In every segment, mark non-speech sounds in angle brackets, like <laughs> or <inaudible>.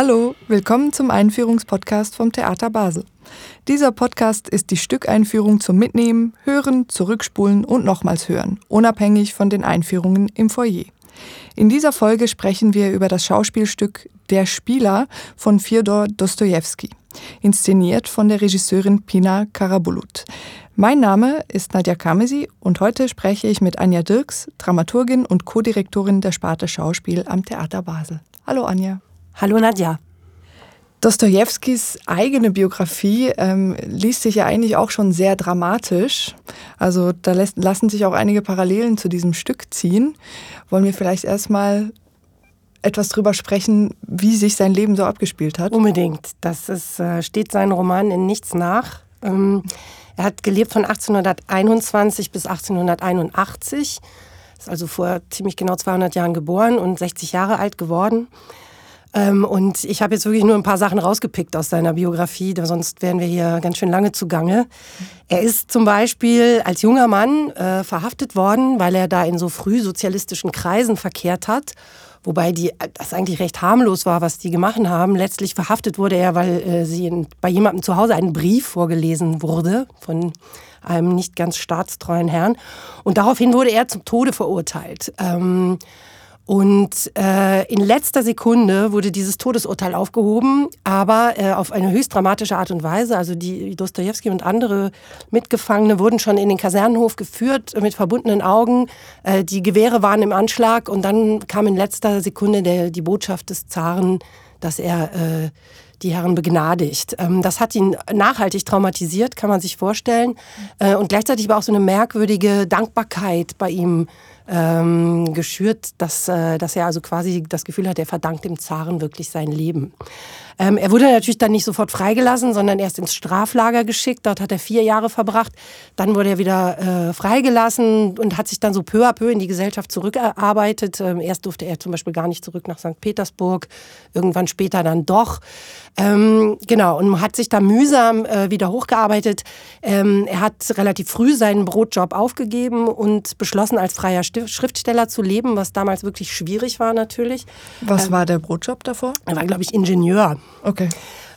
Hallo, willkommen zum Einführungspodcast vom Theater Basel. Dieser Podcast ist die Stückeinführung zum Mitnehmen, Hören, Zurückspulen und nochmals Hören, unabhängig von den Einführungen im Foyer. In dieser Folge sprechen wir über das Schauspielstück Der Spieler von Fjodor Dostojewski, inszeniert von der Regisseurin Pina Karabulut. Mein Name ist Nadja Kamesi und heute spreche ich mit Anja Dirks, Dramaturgin und Co-Direktorin der Sparte Schauspiel am Theater Basel. Hallo Anja. Hallo Nadja. Dostojewskis eigene Biografie ähm, liest sich ja eigentlich auch schon sehr dramatisch. Also da lässt, lassen sich auch einige Parallelen zu diesem Stück ziehen. Wollen wir vielleicht erstmal etwas drüber sprechen, wie sich sein Leben so abgespielt hat? Unbedingt. Das ist, äh, steht seinen Roman in nichts nach. Ähm, er hat gelebt von 1821 bis 1881, ist also vor ziemlich genau 200 Jahren geboren und 60 Jahre alt geworden. Ähm, und ich habe jetzt wirklich nur ein paar Sachen rausgepickt aus seiner Biografie, sonst wären wir hier ganz schön lange zugange. Er ist zum Beispiel als junger Mann äh, verhaftet worden, weil er da in so frühsozialistischen Kreisen verkehrt hat. Wobei die, das eigentlich recht harmlos war, was die gemacht haben. Letztlich verhaftet wurde er, weil äh, sie in, bei jemandem zu Hause einen Brief vorgelesen wurde von einem nicht ganz staatstreuen Herrn. Und daraufhin wurde er zum Tode verurteilt. Ähm, und äh, in letzter Sekunde wurde dieses Todesurteil aufgehoben, aber äh, auf eine höchst dramatische Art und Weise. Also die Dostoevsky und andere Mitgefangene wurden schon in den Kasernenhof geführt mit verbundenen Augen. Äh, die Gewehre waren im Anschlag und dann kam in letzter Sekunde der, die Botschaft des Zaren, dass er äh, die Herren begnadigt. Ähm, das hat ihn nachhaltig traumatisiert, kann man sich vorstellen. Äh, und gleichzeitig war auch so eine merkwürdige Dankbarkeit bei ihm ähm, geschürt, dass, äh, dass er also quasi das Gefühl hat, er verdankt dem Zaren wirklich sein Leben. Ähm, er wurde natürlich dann nicht sofort freigelassen, sondern erst ins Straflager geschickt. Dort hat er vier Jahre verbracht. Dann wurde er wieder äh, freigelassen und hat sich dann so peu à peu in die Gesellschaft zurückerarbeitet. Ähm, erst durfte er zum Beispiel gar nicht zurück nach St. Petersburg, irgendwann später dann doch. Ähm, genau, und hat sich da mühsam äh, wieder hochgearbeitet. Ähm, er hat relativ früh seinen Brotjob aufgegeben und beschlossen, als freier Schriftsteller zu leben, was damals wirklich schwierig war natürlich. Was ähm, war der Brotjob davor? Er war, glaube ich, Ingenieur. Okay.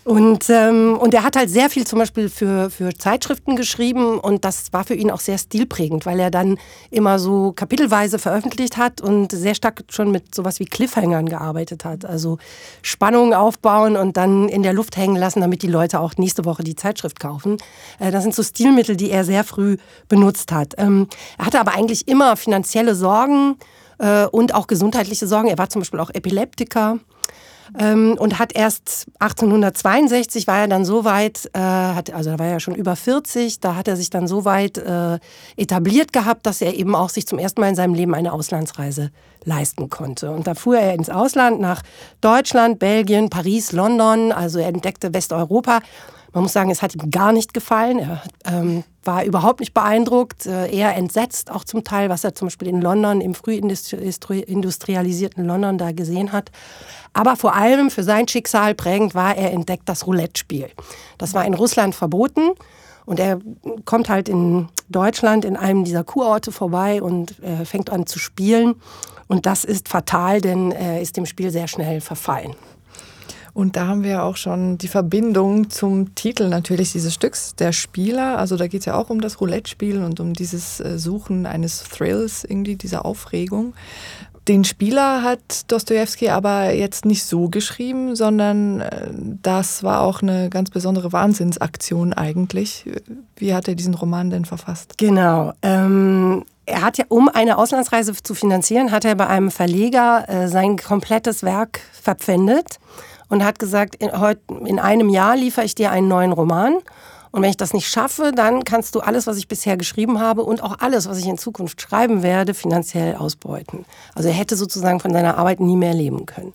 Und, ähm, und er hat halt sehr viel zum Beispiel für, für Zeitschriften geschrieben und das war für ihn auch sehr stilprägend, weil er dann immer so kapitelweise veröffentlicht hat und sehr stark schon mit sowas wie Cliffhangern gearbeitet hat. Also Spannungen aufbauen und dann in der Luft hängen lassen, damit die Leute auch nächste Woche die Zeitschrift kaufen. Äh, das sind so Stilmittel, die er sehr früh benutzt hat. Ähm, er hatte aber eigentlich immer finanzielle Sorgen äh, und auch gesundheitliche Sorgen. Er war zum Beispiel auch Epileptiker ähm, und hat erst 1862 war er dann so weit, äh, hat, also da war er schon über 40, da hat er sich dann so weit äh, etabliert gehabt, dass er eben auch sich zum ersten Mal in seinem Leben eine Auslandsreise leisten konnte. Und da fuhr er ins Ausland nach Deutschland, Belgien, Paris, London, also er entdeckte Westeuropa. Man muss sagen, es hat ihm gar nicht gefallen. Er ähm, war überhaupt nicht beeindruckt, äh, eher entsetzt auch zum Teil, was er zum Beispiel in London, im früh industrialisierten London da gesehen hat. Aber vor allem für sein Schicksal prägend war, er entdeckt das Roulette-Spiel. Das war in Russland verboten. Und er kommt halt in Deutschland in einem dieser Kurorte vorbei und äh, fängt an zu spielen. Und das ist fatal, denn er ist dem Spiel sehr schnell verfallen. Und da haben wir auch schon die Verbindung zum Titel natürlich dieses Stücks, der Spieler. Also da geht es ja auch um das Roulette-Spiel und um dieses äh, Suchen eines Thrills, irgendwie dieser Aufregung. Den Spieler hat Dostoevsky aber jetzt nicht so geschrieben, sondern äh, das war auch eine ganz besondere Wahnsinnsaktion eigentlich. Wie hat er diesen Roman denn verfasst? Genau. Ähm, er hat ja, um eine Auslandsreise zu finanzieren, hat er bei einem Verleger äh, sein komplettes Werk verpfändet und hat gesagt, in, heut, in einem Jahr liefere ich dir einen neuen Roman. Und wenn ich das nicht schaffe, dann kannst du alles, was ich bisher geschrieben habe und auch alles, was ich in Zukunft schreiben werde, finanziell ausbeuten. Also er hätte sozusagen von seiner Arbeit nie mehr leben können.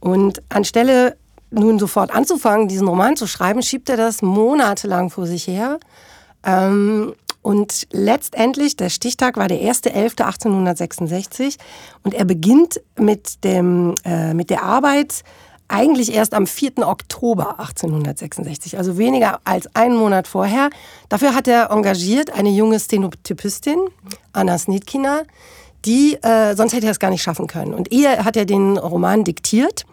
Und anstelle nun sofort anzufangen, diesen Roman zu schreiben, schiebt er das monatelang vor sich her. Ähm, und letztendlich, der Stichtag war der 1.11.1866 und er beginnt mit, dem, äh, mit der Arbeit eigentlich erst am 4. Oktober 1866, also weniger als einen Monat vorher. Dafür hat er engagiert eine junge Stenotypistin, Anna Snitkina, die, äh, sonst hätte er es gar nicht schaffen können. Und ihr hat er den Roman diktiert.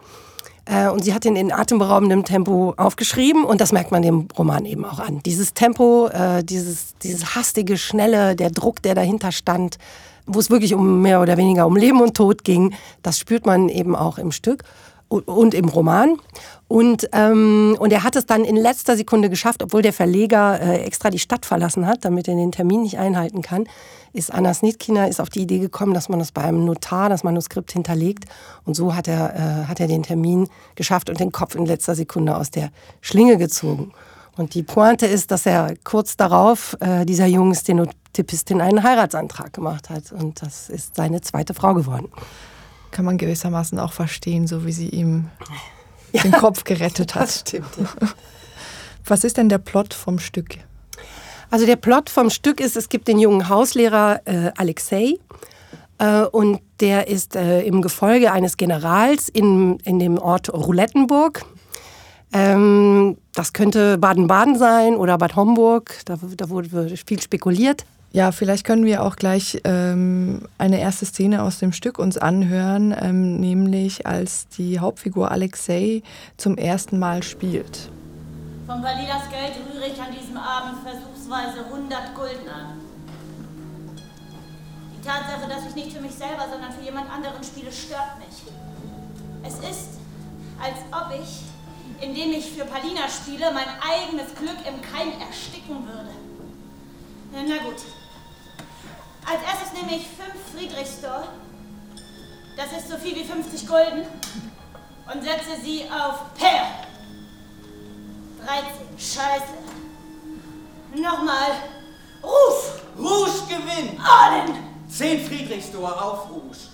Äh, und sie hat ihn in atemberaubendem Tempo aufgeschrieben und das merkt man dem Roman eben auch an. Dieses Tempo, äh, dieses, dieses hastige, schnelle, der Druck, der dahinter stand, wo es wirklich um mehr oder weniger um Leben und Tod ging, das spürt man eben auch im Stück und im Roman. Und, ähm, und er hat es dann in letzter Sekunde geschafft, obwohl der Verleger äh, extra die Stadt verlassen hat, damit er den Termin nicht einhalten kann, ist Anna Snitkina ist auf die Idee gekommen, dass man das bei einem Notar, das Manuskript hinterlegt. Und so hat er, äh, hat er den Termin geschafft und den Kopf in letzter Sekunde aus der Schlinge gezogen. Und die Pointe ist, dass er kurz darauf äh, dieser jungen Stenotypistin einen Heiratsantrag gemacht hat. Und das ist seine zweite Frau geworden kann man gewissermaßen auch verstehen, so wie sie ihm ja, den Kopf gerettet hat. <laughs> Das stimmt, ja. <laughs> Was ist denn der Plot vom Stück? Also der Plot vom Stück ist, es gibt den jungen Hauslehrer äh, Alexei äh, und der ist äh, im Gefolge eines Generals in, in dem Ort Roulettenburg. Ähm, das könnte Baden-Baden sein oder Bad Homburg, da, da wurde viel spekuliert. Ja, vielleicht können wir auch gleich ähm, eine erste Szene aus dem Stück uns anhören, ähm, nämlich als die Hauptfigur Alexei zum ersten Mal spielt. Von Validas Geld rühre ich an diesem Abend versuchsweise 100 Gulden an. Die Tatsache, dass ich nicht für mich selber, sondern für jemand anderen spiele, stört mich. Es ist, als ob ich, indem ich für Palina spiele, mein eigenes Glück im Keim ersticken würde. Na gut, als erstes nehme ich fünf Friedrichsdor. Das ist so viel wie 50 Gulden. Und setze sie auf Per. 13. Scheiße. Nochmal. Rouge. Rouge gewinnt. Allen. 10 Friedrichsdor auf Rouge.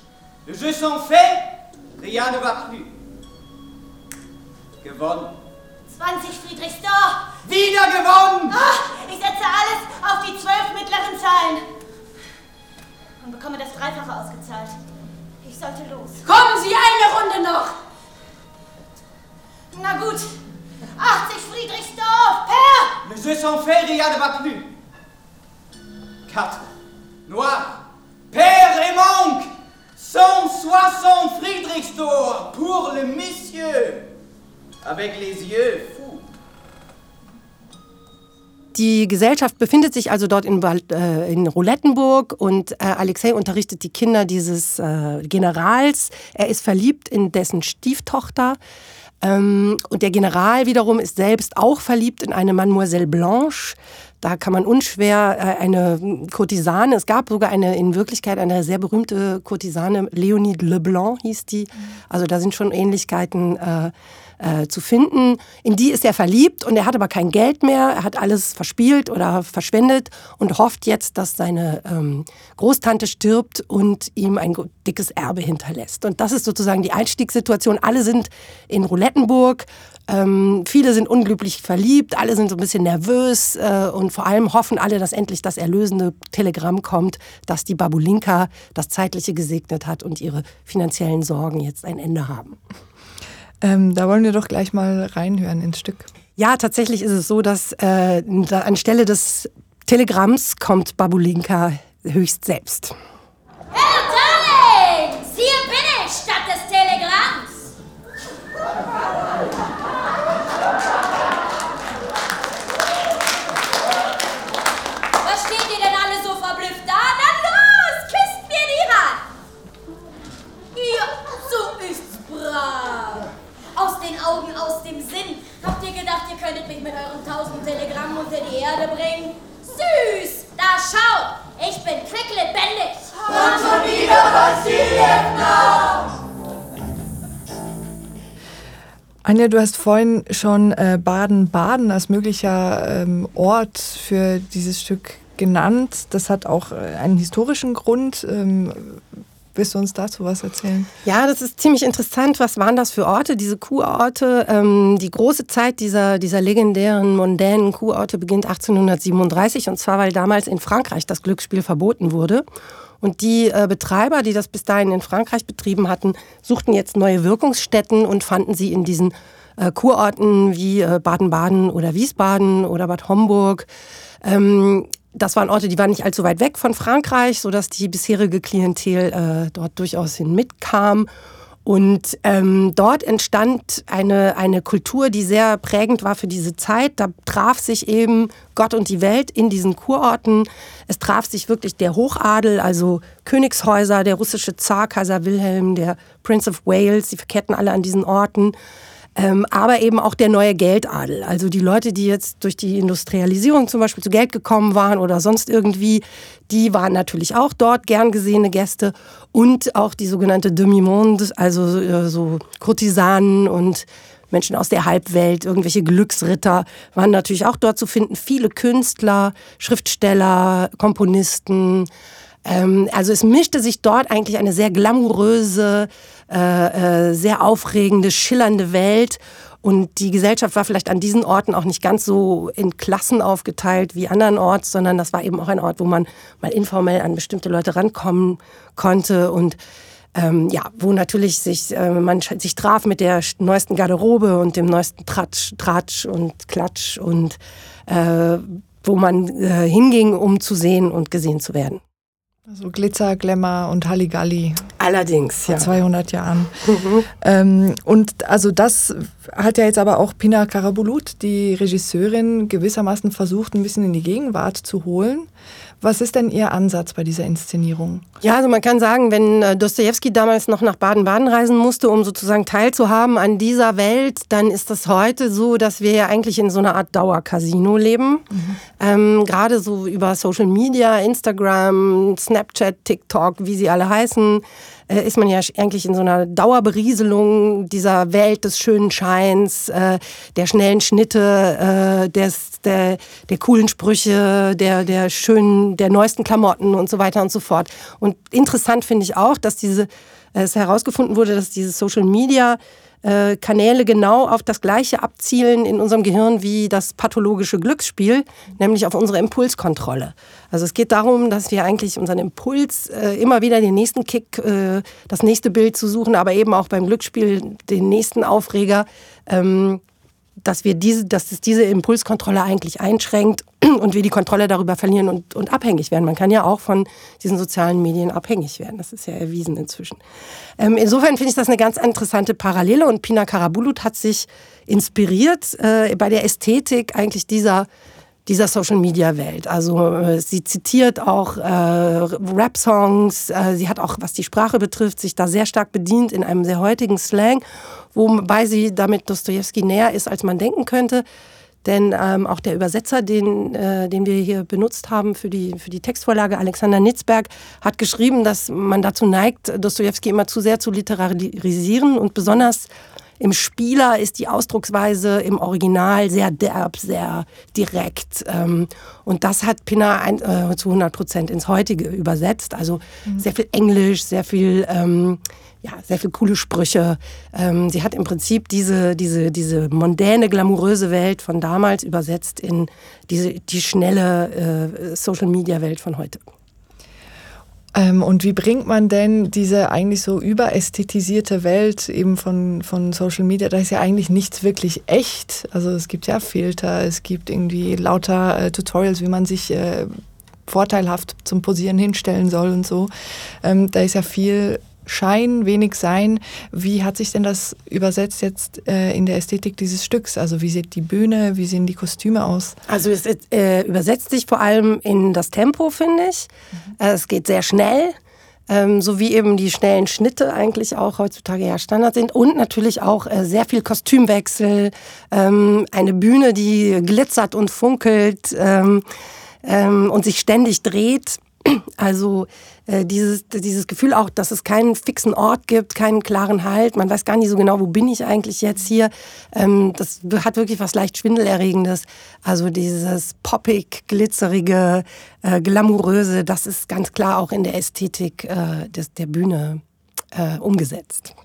Le jeu sont fait. Rien ne va plus. Gewonnen. 20 Friedrichsdor. Wieder gewonnen. Ah, ich setze alles auf die zwölf mittleren Zahlen und bekomme das Dreifache ausgezahlt. Ich sollte los. Kommen Sie, eine Runde noch! Na gut. 80 Friedrichsdorf, Per! Le jeu fait, rien ne va plus. 4. Noir. Père et manque. 160 Friedrichsdor pour le monsieur. Avec les yeux. Die Gesellschaft befindet sich also dort in, äh, in Roulettenburg und äh, Alexei unterrichtet die Kinder dieses äh, Generals. Er ist verliebt in dessen Stieftochter. Ähm, und der General wiederum ist selbst auch verliebt in eine Mademoiselle Blanche. Da kann man unschwer äh, eine Kurtisane, es gab sogar eine in Wirklichkeit eine sehr berühmte Kurtisane, Leonide Leblanc hieß die. Also da sind schon Ähnlichkeiten äh, zu finden. In die ist er verliebt und er hat aber kein Geld mehr. Er hat alles verspielt oder verschwendet und hofft jetzt, dass seine ähm, Großtante stirbt und ihm ein dickes Erbe hinterlässt. Und das ist sozusagen die Einstiegssituation. Alle sind in Roulettenburg. Ähm, viele sind unglücklich verliebt, alle sind so ein bisschen nervös äh, und vor allem hoffen alle, dass endlich das erlösende Telegramm kommt, dass die Babulinka das Zeitliche gesegnet hat und ihre finanziellen Sorgen jetzt ein Ende haben. Ähm, da wollen wir doch gleich mal reinhören ins Stück. Ja, tatsächlich ist es so, dass äh, anstelle des Telegramms kommt Babulinka höchst selbst. Den Augen, aus dem Sinn. Habt ihr gedacht, ihr könntet mich mit euren tausend Telegrammen unter die Erde bringen? Süß! Da schaut! Ich bin quicklebendig! Und schon wieder Vassiljevna! Anja, du hast vorhin schon äh, Baden-Baden als möglicher ähm, Ort für dieses Stück genannt. Das hat auch äh, einen historischen Grund. Willst du uns dazu was erzählen? Ja, das ist ziemlich interessant. Was waren das für Orte, diese Kurorte? Ähm, die große Zeit dieser, dieser legendären, mondänen Kurorte beginnt 1837 und zwar, weil damals in Frankreich das Glücksspiel verboten wurde. Und die äh, Betreiber, die das bis dahin in Frankreich betrieben hatten, suchten jetzt neue Wirkungsstätten und fanden sie in diesen äh, Kurorten wie äh, Baden-Baden oder Wiesbaden oder Bad Homburg. Ähm, das waren Orte, die waren nicht allzu weit weg von Frankreich, sodass die bisherige Klientel äh, dort durchaus hin mitkam. Und ähm, dort entstand eine, eine Kultur, die sehr prägend war für diese Zeit. Da traf sich eben Gott und die Welt in diesen Kurorten. Es traf sich wirklich der Hochadel, also Königshäuser, der russische Zar Kaiser Wilhelm, der Prince of Wales, die verkehrten alle an diesen Orten. Ähm, aber eben auch der neue Geldadel. Also die Leute, die jetzt durch die Industrialisierung zum Beispiel zu Geld gekommen waren oder sonst irgendwie, die waren natürlich auch dort gern gesehene Gäste. Und auch die sogenannte Demi-Monde, also äh, so Kurtisanen und Menschen aus der Halbwelt, irgendwelche Glücksritter waren natürlich auch dort zu finden. Viele Künstler, Schriftsteller, Komponisten. Ähm, also es mischte sich dort eigentlich eine sehr glamouröse, äh, äh, sehr aufregende, schillernde Welt. Und die Gesellschaft war vielleicht an diesen Orten auch nicht ganz so in Klassen aufgeteilt wie andernorts, sondern das war eben auch ein Ort, wo man mal informell an bestimmte Leute rankommen konnte und ähm, ja, wo natürlich sich, äh, man sich traf mit der neuesten Garderobe und dem neuesten Tratsch, Tratsch und Klatsch und äh, wo man äh, hinging, um zu sehen und gesehen zu werden. Also Glitzer, Glamour und Halligalli. Allerdings, vor ja. 200 Jahren. Mhm. Ähm, und also das hat ja jetzt aber auch Pina Karabulut, die Regisseurin, gewissermaßen versucht, ein bisschen in die Gegenwart zu holen. Was ist denn Ihr Ansatz bei dieser Inszenierung? Ja, also man kann sagen, wenn äh, Dostoevsky damals noch nach Baden-Baden reisen musste, um sozusagen teilzuhaben an dieser Welt, dann ist das heute so, dass wir ja eigentlich in so einer Art Dauercasino leben. Mhm. Ähm, Gerade so über Social Media, Instagram, Snapchat, TikTok, wie sie alle heißen, äh, ist man ja eigentlich in so einer Dauerberieselung dieser Welt des schönen Scheins, äh, der schnellen Schnitte, äh, des, der, der coolen Sprüche, der, der schönen, der neuesten Klamotten und so weiter und so fort. Und interessant finde ich auch, dass diese, es herausgefunden wurde, dass diese Social Media äh, Kanäle genau auf das Gleiche abzielen in unserem Gehirn wie das pathologische Glücksspiel, nämlich auf unsere Impulskontrolle. Also es geht darum, dass wir eigentlich unseren Impuls äh, immer wieder den nächsten Kick, äh, das nächste Bild zu suchen, aber eben auch beim Glücksspiel den nächsten Aufreger ähm, dass wir diese, dass es diese Impulskontrolle eigentlich einschränkt <clears throat> und wir die Kontrolle darüber verlieren und, und abhängig werden. Man kann ja auch von diesen sozialen Medien abhängig werden. Das ist ja erwiesen inzwischen. Ähm, insofern finde ich das eine ganz interessante Parallele und Pina Karabulut hat sich inspiriert äh, bei der Ästhetik eigentlich dieser dieser Social-Media-Welt. Also äh, sie zitiert auch äh, Rap-Songs, äh, sie hat auch, was die Sprache betrifft, sich da sehr stark bedient in einem sehr heutigen Slang, wobei sie damit Dostoevsky näher ist, als man denken könnte. Denn ähm, auch der Übersetzer, den, äh, den wir hier benutzt haben für die, für die Textvorlage, Alexander Nitzberg, hat geschrieben, dass man dazu neigt, Dostoevsky immer zu sehr zu literarisieren und besonders im Spieler ist die Ausdrucksweise im Original sehr derb, sehr direkt. Ähm, und das hat Pina ein, äh, zu 100 Prozent ins Heutige übersetzt. Also mhm. sehr viel Englisch, sehr viel, ähm, ja, sehr viel coole Sprüche. Ähm, sie hat im Prinzip diese, diese, diese mondäne, glamouröse Welt von damals übersetzt in diese, die schnelle äh, Social-Media-Welt von heute. Ähm, und wie bringt man denn diese eigentlich so überästhetisierte Welt eben von, von Social Media, da ist ja eigentlich nichts wirklich echt. Also es gibt ja Filter, es gibt irgendwie lauter äh, Tutorials, wie man sich äh, vorteilhaft zum Posieren hinstellen soll und so. Ähm, da ist ja viel Schein, wenig Sein. Wie hat sich denn das übersetzt jetzt äh, in der Ästhetik dieses Stücks? Also wie sieht die Bühne, wie sehen die Kostüme aus? Also es äh, übersetzt sich vor allem in das Tempo, finde ich. Mhm. Äh, es geht sehr schnell. Ähm, so wie eben die schnellen Schnitte eigentlich auch heutzutage ja Standard sind und natürlich auch äh, sehr viel Kostümwechsel, ähm, eine Bühne, die glitzert und funkelt ähm, ähm und sich ständig dreht. Also äh, dieses, dieses Gefühl auch, dass es keinen fixen Ort gibt, keinen klaren Halt. Man weiß gar nicht so genau, wo bin ich eigentlich jetzt hier. Ähm, das hat wirklich was leicht Schwindelerregendes. Also dieses poppig, glitzerige, äh, glamouröse, das ist ganz klar auch in der Ästhetik äh, des, der Bühne äh, umgesetzt.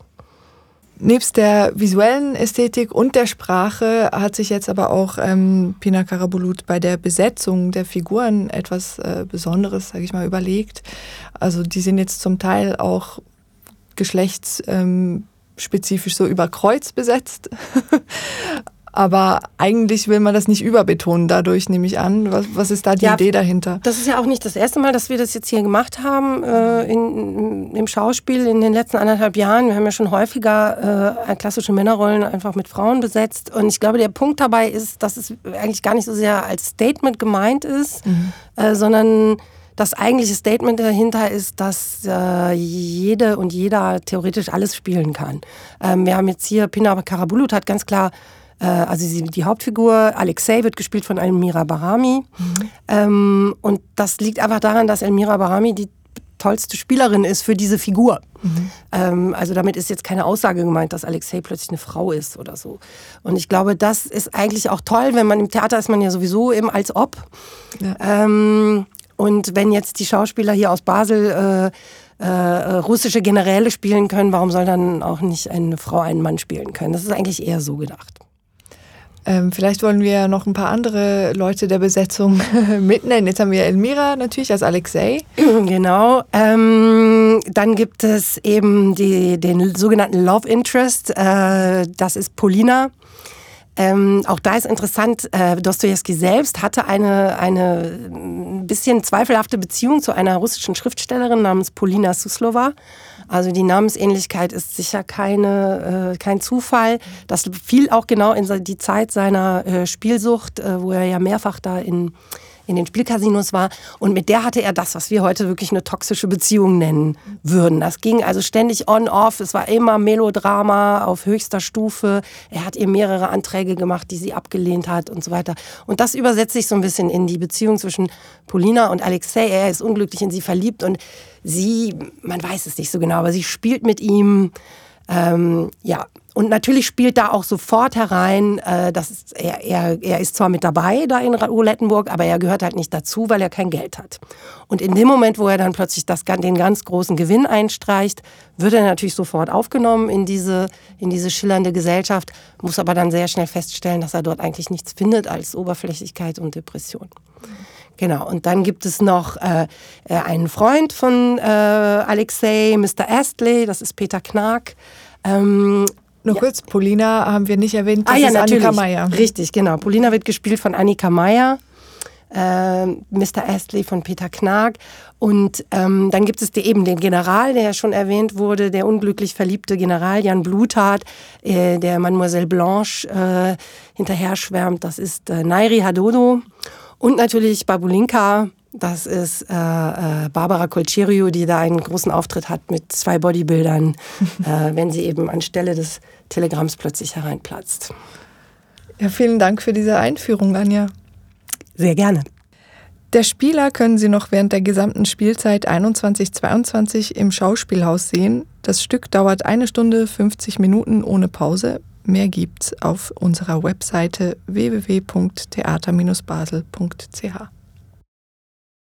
Nebst der visuellen Ästhetik und der Sprache hat sich jetzt aber auch ähm, Pina Karabulut bei der Besetzung der Figuren etwas äh, Besonderes, sage ich mal, überlegt. Also die sind jetzt zum Teil auch geschlechtsspezifisch ähm, so über Kreuz besetzt. <laughs> Aber eigentlich will man das nicht überbetonen dadurch, nehme ich an. Was, was ist da die ja, Idee dahinter? Das ist ja auch nicht das erste Mal, dass wir das jetzt hier gemacht haben äh, in, im Schauspiel in den letzten anderthalb Jahren. Wir haben ja schon häufiger äh, klassische Männerrollen einfach mit Frauen besetzt. Und ich glaube, der Punkt dabei ist, dass es eigentlich gar nicht so sehr als Statement gemeint ist, mhm. äh, sondern das eigentliche Statement dahinter ist, dass äh, jede und jeder theoretisch alles spielen kann. Ähm, wir haben jetzt hier, Pina Karabulut hat ganz klar also sie, die Hauptfigur, Alexei, wird gespielt von Elmira Barami. Mhm. Ähm, und das liegt einfach daran, dass Elmira Barami die tollste Spielerin ist für diese Figur. Mhm. Ähm, also damit ist jetzt keine Aussage gemeint, dass Alexei plötzlich eine Frau ist oder so. Und ich glaube, das ist eigentlich auch toll, wenn man im Theater ist man ja sowieso eben als ob. Ja. Ähm, und wenn jetzt die Schauspieler hier aus Basel äh, äh, russische Generäle spielen können, warum soll dann auch nicht eine Frau einen Mann spielen können? Das ist eigentlich eher so gedacht. Ähm, vielleicht wollen wir noch ein paar andere Leute der Besetzung <laughs> mitnennen. Jetzt haben wir Elmira natürlich als Alexei. Genau. Ähm, dann gibt es eben die, den sogenannten Love Interest. Äh, das ist Polina. Ähm, auch da ist interessant, äh, Dostoevsky selbst hatte eine, eine ein bisschen zweifelhafte Beziehung zu einer russischen Schriftstellerin namens Polina Suslova. Also die Namensähnlichkeit ist sicher keine, äh, kein Zufall. Das fiel auch genau in die Zeit seiner äh, Spielsucht, äh, wo er ja mehrfach da in in den Spielcasinos war. Und mit der hatte er das, was wir heute wirklich eine toxische Beziehung nennen würden. Das ging also ständig on-off. Es war immer Melodrama auf höchster Stufe. Er hat ihr mehrere Anträge gemacht, die sie abgelehnt hat und so weiter. Und das übersetzt sich so ein bisschen in die Beziehung zwischen Polina und Alexei. Er ist unglücklich in sie verliebt und sie, man weiß es nicht so genau, aber sie spielt mit ihm. Ähm, ja, und natürlich spielt da auch sofort herein, äh, dass er, er, er ist zwar mit dabei da in Roulettenburg, aber er gehört halt nicht dazu, weil er kein Geld hat. Und in dem Moment, wo er dann plötzlich das, den ganz großen Gewinn einstreicht, wird er natürlich sofort aufgenommen in diese, in diese schillernde Gesellschaft, muss aber dann sehr schnell feststellen, dass er dort eigentlich nichts findet als Oberflächlichkeit und Depression. Genau, und dann gibt es noch äh, äh einen Freund von äh, Alexei, Mr. Astley, das ist Peter Knark. Ähm, nur ja. kurz, Polina haben wir nicht erwähnt, das ah, ja, natürlich. Annika Meyer. Richtig, genau. Polina wird gespielt von Annika Meyer. Äh, Mr. Astley von Peter Knark. Und ähm, dann gibt es die, eben den General, der ja schon erwähnt wurde, der unglücklich verliebte General Jan Bluthardt, äh, der Mademoiselle Blanche äh, hinterher schwärmt. Das ist äh, Nairi Hadodo. Und natürlich Babulinka, das ist äh, äh, Barbara Colcerio, die da einen großen Auftritt hat mit zwei Bodybuildern, <laughs> äh, wenn sie eben anstelle des Telegramms plötzlich hereinplatzt. Ja, vielen Dank für diese Einführung, Anja. Sehr gerne. Der Spieler können Sie noch während der gesamten Spielzeit 21-22 im Schauspielhaus sehen. Das Stück dauert eine Stunde 50 Minuten ohne Pause. Mehr gibt's auf unserer Webseite www.theater-basel.ch.